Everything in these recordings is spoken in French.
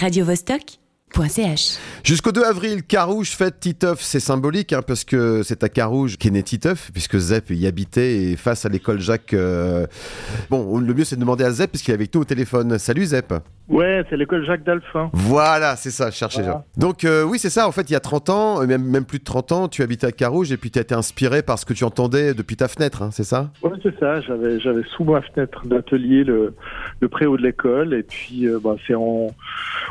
radiovostok.ch. Jusqu'au 2 avril, Carouge fête Titeuf. C'est symbolique hein, parce que c'est à Carouge qu'est né Titeuf, puisque Zep y habitait et face à l'école Jacques. euh, Bon, le mieux c'est de demander à Zep parce qu'il est avec nous au téléphone. Salut Zep. Ouais, c'est l'école Jacques Dalphin. Voilà, c'est ça, je cherchais Voilà. ça. Donc euh, oui, c'est ça. En fait, il y a 30 ans, euh, même, même plus de 30 ans, tu habitais à Carouge et puis tu as été inspiré par ce que tu entendais depuis ta fenêtre, hein, c'est ça? Ouais, c'est ça. J'avais, j'avais sous ma fenêtre d'atelier le, le préau de l'école. Et puis, euh, bah, c'est en,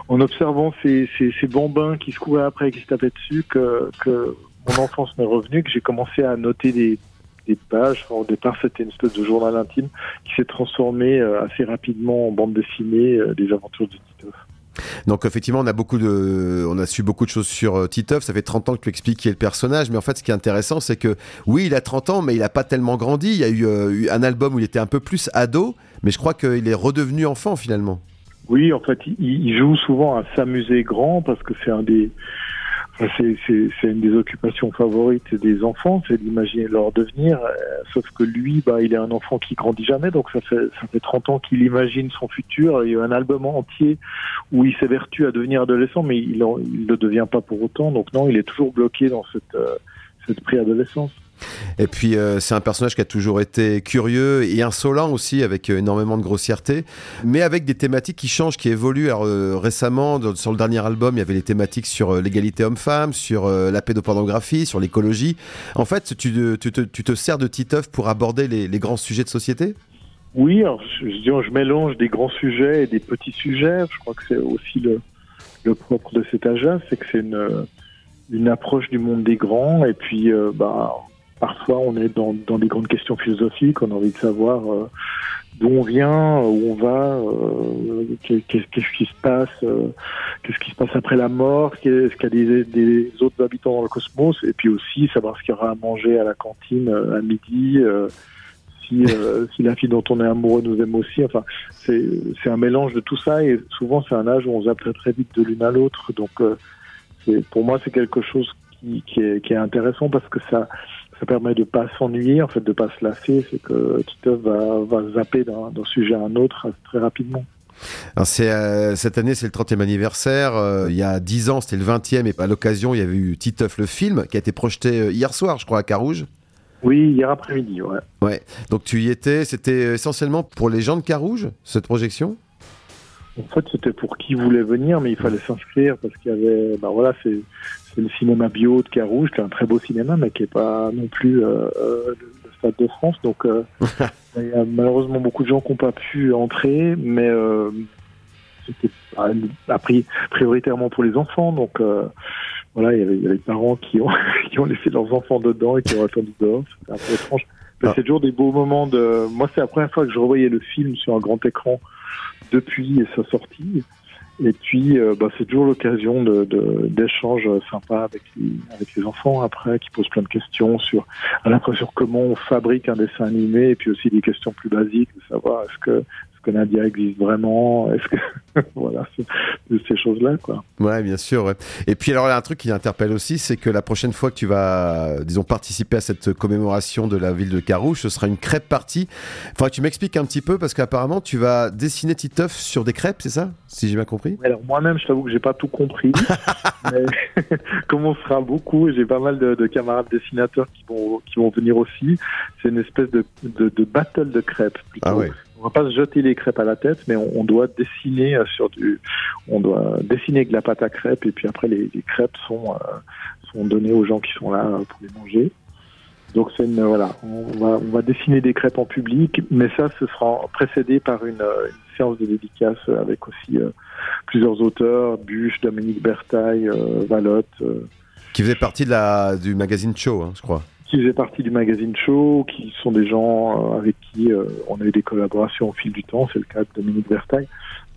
en observant ces, ces, ces bambins qui se couraient après et qui se tapaient dessus que, que mon enfance m'est revenue, que j'ai commencé à noter des, des pages. Enfin, au départ, c'était une espèce de journal intime qui s'est transformé euh, assez rapidement en bande dessinée euh, des aventures de Tito. Donc effectivement, on a beaucoup de, on a su beaucoup de choses sur euh, Titeuf. Ça fait 30 ans que tu expliques qui est le personnage, mais en fait, ce qui est intéressant, c'est que oui, il a 30 ans, mais il a pas tellement grandi. Il y a eu, euh, un album où il était un peu plus ado, mais je crois qu'il est redevenu enfant finalement. Oui, en fait, il, il joue souvent à s'amuser grand parce que c'est un des, c'est, une des occupations favorites des enfants, c'est d'imaginer leur devenir. euh, sauf que lui, bah, il est un enfant qui grandit jamais, donc ça fait, ça fait 30 ans qu'il imagine son futur. Il y a un album entier où il s'évertue à devenir adolescent, mais il ne il ne devient pas pour autant. Donc non, il est toujours bloqué dans cette, euh, cette préadolescence. Et puis euh, c'est un personnage qui a toujours été curieux et insolent aussi, avec euh, énormément de grossièreté, mais avec des thématiques qui changent, qui évoluent. Alors euh, récemment, sur le dernier album, il y avait les thématiques sur l'égalité homme-femme, sur la pédopornographie, sur l'écologie. En fait, tu, te- sers de Titeuf pour aborder les, grands sujets de société? Oui, je, mélange des grands sujets et des petits sujets. Je crois que c'est aussi le, propre de cet âge-là, c'est que c'est une, une approche du monde des grands. Et puis, bah, parfois, on est dans, dans des grandes questions philosophiques. On a envie de savoir euh, d'où on vient, où on va, euh, qu'est- qu'est- qu'est-ce qui se passe, euh, qu'est-ce qui se passe après la mort, qu'est-ce qu'il y a des, des autres habitants dans le cosmos, et puis aussi savoir ce qu'il y aura à manger à la cantine euh, à midi. euh, si, euh, si la fille dont on est amoureux nous aime aussi. Enfin, c'est un mélange de tout ça et souvent c'est un âge où on zappe très très vite de l'une à l'autre. Donc, euh, pour moi, c'est quelque chose qui, qui, est, qui est intéressant parce que ça ça permet de pas s'ennuyer, en fait, de pas se lasser. C'est que Titeuf va, va zapper d'un sujet à un autre très rapidement. Alors euh, cette année, c'est le 30e anniversaire. Euh, il y a 10 ans, c'était le 20e. Et à l'occasion, il y avait eu Titeuf, le film, qui a été projeté euh, hier soir, je crois, à Carouge. Oui, hier après-midi, ouais. Ouais. Donc tu y étais. C'était essentiellement pour les gens de Carouge, cette projection? En fait, c'était pour qui voulait venir, mais il fallait s'inscrire parce qu'il y avait, ben voilà, c'est le cinéma bio de Carouge, qui est un très beau cinéma, mais qui est pas non plus euh, euh, le, Stade de France. Donc, euh, il y a malheureusement beaucoup de gens qui n'ont pas pu entrer, mais euh, c'était pas- a pri- prioritairement pour les enfants. Donc, voilà, il y avait, il y avait des parents qui ont, qui ont laissé leurs enfants dedans et qui ont attendu dehors. C'était un peu étrange. Ah. c'est toujours des beaux moments de. Moi, c'est la première fois que je revoyais le film sur un grand écran depuis sa sortie. Et puis, euh, bah, c'est toujours l'occasion d'échanges sympas avec les, avec les enfants après, qui posent plein de questions sur, à la fois sur comment on fabrique un dessin animé, et puis aussi des questions plus basiques, de savoir est-ce que, que Nadia existe vraiment, est-ce que, voilà, c'est- ces choses-là, quoi. Ouais, bien sûr. ouais. Et puis alors, il y a un truc qui interpelle aussi, c'est que la prochaine fois que tu vas, disons, participer à cette commémoration de la ville de Carouge, ce sera une crêpe partie. Faudrait que tu m'expliques un petit peu, parce qu'apparemment, tu vas dessiner Titeuf sur des crêpes, c'est ça Si j'ai bien compris? Alors moi-même, je t'avoue que j'ai pas tout compris, mais comme on sera beaucoup, j'ai pas mal de, de camarades dessinateurs qui vont qui vont venir aussi. C'est une espèce de, de, de battle de crêpes. plutôt. Ah ouais. On va pas se jeter les crêpes à la tête, mais on, doit dessiner euh, sur du, on doit dessiner avec de la pâte à crêpes, et puis après les, crêpes sont euh, sont données aux gens qui sont là euh, pour les manger. Donc c'est voilà, on va on va dessiner des crêpes en public, mais ça ce sera précédé par une, séance de dédicace avec aussi plusieurs auteurs, Buche, Dominique Bertaille, Valotte, Qui faisait partie de la, du magazine Show, hein, je crois. Qui faisaient partie du magazine Show, qui sont des gens euh, avec qui euh, on a eu des collaborations au fil du temps, c'est le cas de Dominique Bertaille.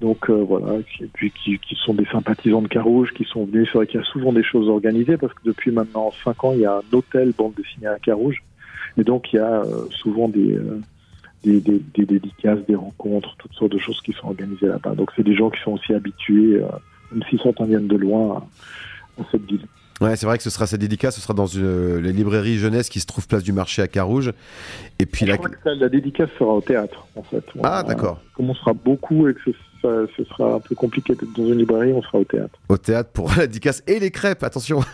Donc euh, voilà, qui, puis qui, qui sont des sympathisants de Carouge, qui sont venus, c'est vrai qu'il y a souvent des choses organisées, parce que depuis maintenant cinq ans, il y a un hôtel bande dessinée à Carouge, et donc il y a euh, souvent des, des, des, des dédicaces, des rencontres, toutes sortes de choses qui sont organisées là-bas. Donc c'est des gens qui sont aussi habitués, même si certains viennent de loin, à cette ville. Ouais, c'est vrai que ce sera cette dédicace, ce sera dans une, les librairies jeunesse qui se trouve place du marché à Carouge. Et puis la... dédicace sera au théâtre, en fait. On- Ah, d'accord. Comme on sera beaucoup et que ce sera un peu compliqué d'être dans une librairie, on sera au théâtre. Au théâtre pour la dédicace et les crêpes, attention.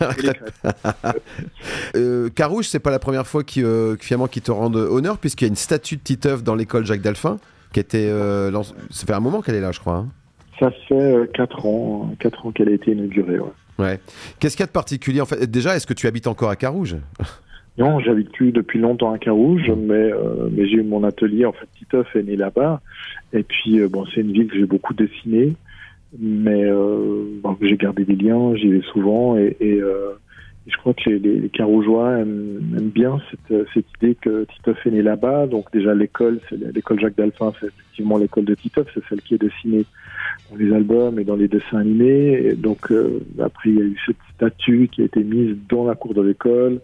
Euh, Carouge, c'est pas la première fois qui, euh, finalement qui te rend honneur, puisqu'il y a une statue de Titeuf dans l'école Jacques Dalphin, qui était. Euh, ça fait un moment qu'elle est là, je crois. hein. Ça fait 4 ans, 4 ans qu'elle a été inaugurée. ouais. Ouais. Qu'est-ce qu'il y a de particulier en fait Déjà, est-ce que tu habites encore à Carouge? Non, j'habite plus depuis longtemps à Carouge, mais, euh, mais j'ai eu mon atelier. En fait, Titeuf est né là-bas. Et puis, euh, bon, c'est une ville que j'ai beaucoup dessinée, mais euh, bon, j'ai gardé des liens, j'y vais souvent. Et, et, je crois que les, les, Carougeois aiment, bien cette, euh, idée que Titeuf est né là-bas. Donc, déjà, l'école, l'école Jacques Dalphin, c'est effectivement l'école de Titeuf, c'est celle qui est dessinée dans les albums et dans les dessins animés. Et donc, euh, après, il y a eu cette statue qui a été mise dans la cour de l'école.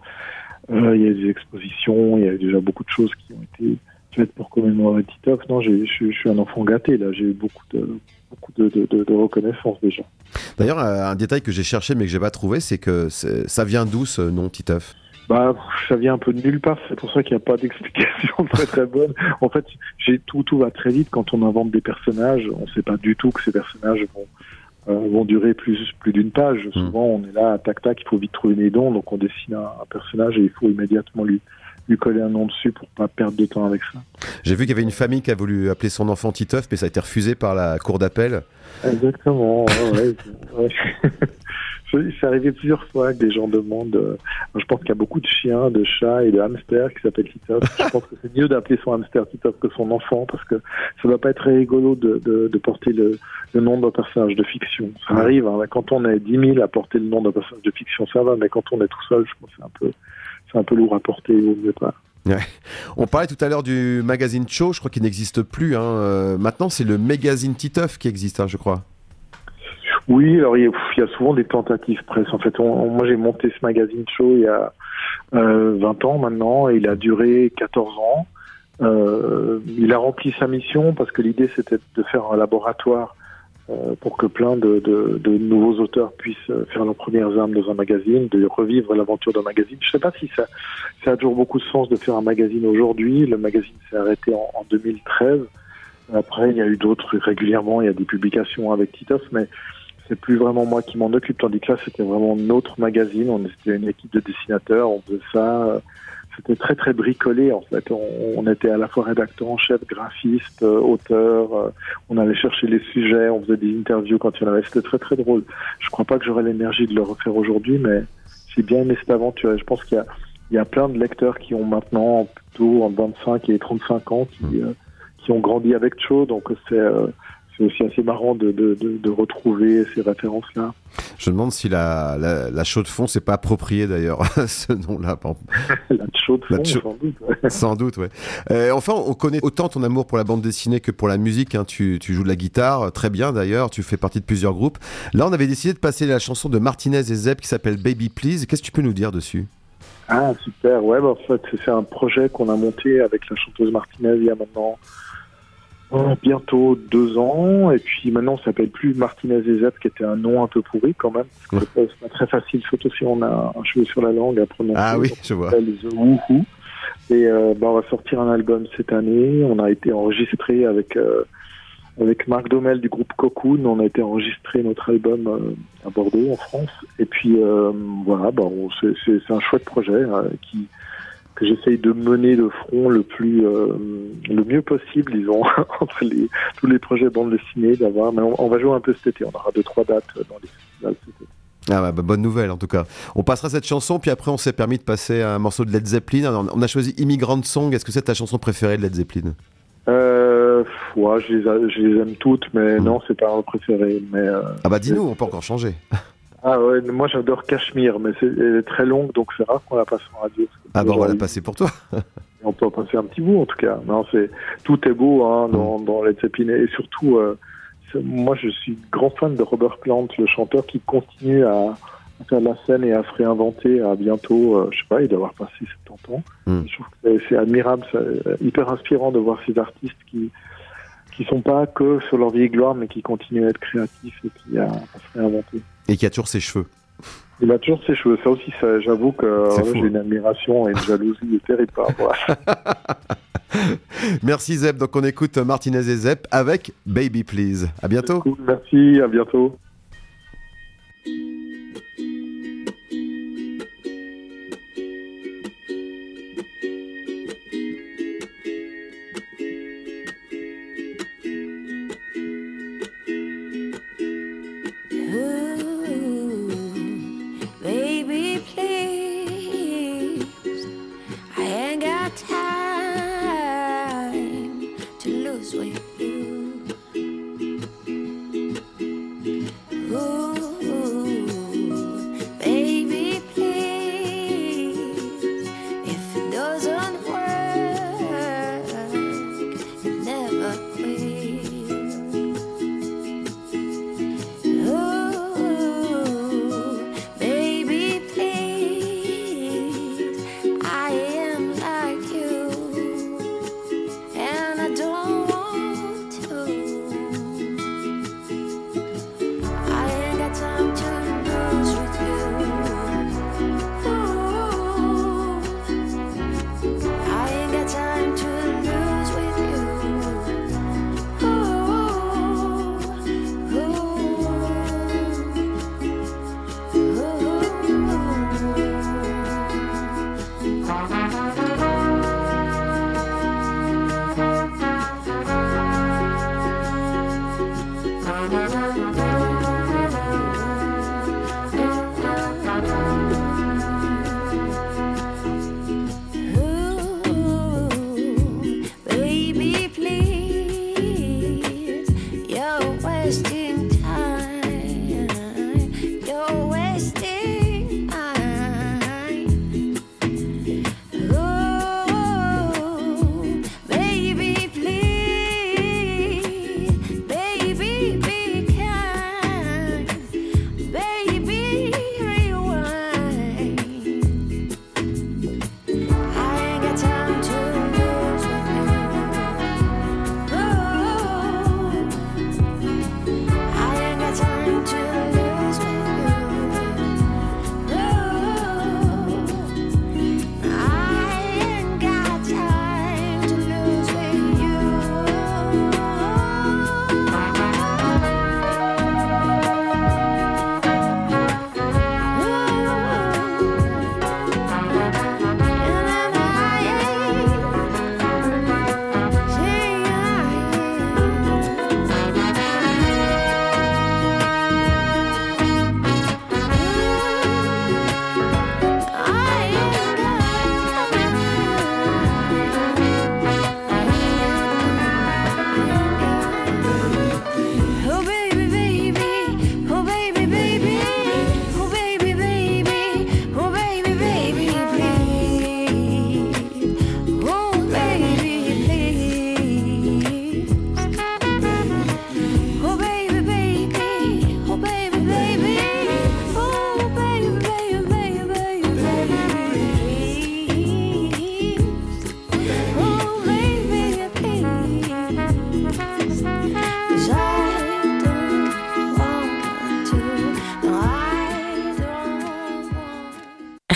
Euh, il y a des expositions, il y a déjà beaucoup de choses qui ont été faites pour commémorer Titoff. Non, je suis- un enfant gâté, là. J'ai eu beaucoup de, beaucoup de, de- de reconnaissance déjà. D'ailleurs, euh, un détail que j'ai cherché mais que j'ai pas trouvé, c'est que ça vient d'où ce nom Titeuf? Bah, ça vient un peu de nulle part. C'est pour ça qu'il n'y a pas d'explication très très bonne. En fait, j'ai tout, tout va très vite quand on invente des personnages. On ne sait pas du tout que ces personnages vont, euh, vont durer plus, plus d'une page. Souvent, on est là, tac tac, il faut vite trouver des dons. Donc, on dessine un, un personnage et il faut immédiatement lui, lui coller un nom dessus pour pas perdre de temps avec ça. J'ai vu qu'il y avait une famille qui a voulu appeler son enfant Titeuf, mais ça a été refusé par la cour d'appel. Exactement. ouais, ouais. C'est arrivé plusieurs fois que des gens demandent. euh, je pense qu'il y a beaucoup de chiens, de chats et de hamsters qui s'appellent Titoff. Je pense que c'est mieux d'appeler son hamster Titoff que son enfant parce que ça va pas être rigolo de, de, de porter le, le nom d'un personnage de fiction. Ça arrive. Hein, quand on est 10 000 à porter le nom d'un personnage de fiction, ça va. Mais quand on est tout seul, je pense que c'est un peu, c'est un peu lourd à porter. Mieux pas. On parlait tout à l'heure du magazine Cho, je crois qu'il n'existe plus. hein. Euh, maintenant, c'est le magazine Titeuf qui existe, hein, je crois. Oui, alors il y, a, souvent des tentatives presse. En fait, on- on- moi j'ai monté ce magazine show il y a euh, 20 ans maintenant et il a duré 14 ans. Euh, il a rempli sa mission parce que l'idée c'était de faire un laboratoire pour que plein de, de- de nouveaux auteurs puissent euh, faire leurs premières armes dans un magazine, de revivre l'aventure d'un magazine. Je ne sais pas si ça, ça a toujours beaucoup de sens de faire un magazine aujourd'hui. Le magazine s'est arrêté en, en 2013. Après, il y a eu d'autres régulièrement. Il y a des publications avec Titoff, mais c'est plus vraiment moi qui m'en occupe, tandis que là, c'était vraiment notre magazine. On était une équipe de dessinateurs, on faisait ça. C'était très très bricolé en fait. On, était à la fois rédacteur en chef, graphiste, euh, auteur. euh, on allait chercher les sujets, on faisait des interviews quand il y en avait. C'était très très drôle. Je crois pas que j'aurais l'énergie de le refaire aujourd'hui, mais j'ai bien aimé cette aventure. Et je pense qu'il y y a plein de lecteurs qui ont maintenant plutôt en 25 et 35 ans qui, euh, qui ont grandi avec Cho, donc c'est c'est aussi assez marrant de, de, de, de retrouver ces références-là. Je me demande si la, la, la chaux de fond, c'est pas approprié d'ailleurs, ce nom-là. La Cho de fond, sans doute. ouais. Sans doute, ouais. Euh, enfin, on connaît autant ton amour pour la bande dessinée que pour la musique. hein. Tu, tu joues de la guitare, très bien d'ailleurs. Tu fais partie de plusieurs groupes. Là, on avait décidé de passer la chanson de Martinez et Zeb qui s'appelle Baby Please. Qu'est-ce que tu peux nous dire dessus? Ah, super. Ouais, bah, en fait, c'est un projet qu'on a monté avec la chanteuse Martinez il y a maintenant euh, bientôt deux ans. Et puis maintenant, on s'appelle plus Martinez et Z, qui était un nom un peu pourri quand même. Parce que C'est pas très facile, surtout si on a un cheveu sur la langue à prononcer. Ah oui, je vois. The Woohoo. Et euh, bah, on va sortir un album cette année. On a été enregistré avec euh, avec Marc Domel du groupe Cocoon. On a été enregistré notre album euh, à Bordeaux, en France. Et puis euh, voilà, bah, c'est un chouette projet euh, qui que j'essaye de mener de front le plus euh, le mieux possible, disons, entre les, tous les projets bande dessinée d'avoir. Mais on, on va jouer un peu cet été. On aura deux trois dates dans les festivals cet été. Ah bah, bah, bonne nouvelle en tout cas. On passera cette chanson, puis après on s'est permis de passer à un morceau de Led Zeppelin. On a choisi Immigrant Song. Est-ce que c'est ta chanson préférée de Led Zeppelin? Euh, ouais, je les, a- je les aime toutes, mais Mm. non, c'est pas un préféré. Mais euh, Ah bah dis-nous, on peut encore changer. ah ouais, moi j'adore Cachemire, mais c'est elle est très longue, donc c'est rare qu'on la passe en radio. Ah bah on va la passer pour toi. On peut en passer un petit bout en tout cas. Non, c'est tout est beau hein, dans, dans Led Zeppelin et surtout, euh, moi je suis grand fan de Robert Plant, le chanteur qui continue à, à faire de la scène et à se réinventer. À bientôt, euh, je sais pas, il doit avoir passé 70 ans. Mm. Je trouve que c'est- c'est admirable, c'est hyper inspirant de voir ces artistes qui qui sont pas que sur leur vieille gloire, mais qui continuent à être créatifs et puis à, se réinventer. Et qui a toujours ses cheveux. Il a toujours ses cheveux. Ça aussi, ça, j'avoue que fou, j'ai une admiration et une jalousie terrible par rapport. Merci Zeb. Donc on écoute Martinez et Zeb avec Baby Please. À bientôt. Merci, à bientôt.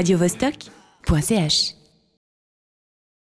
radiovostok.ch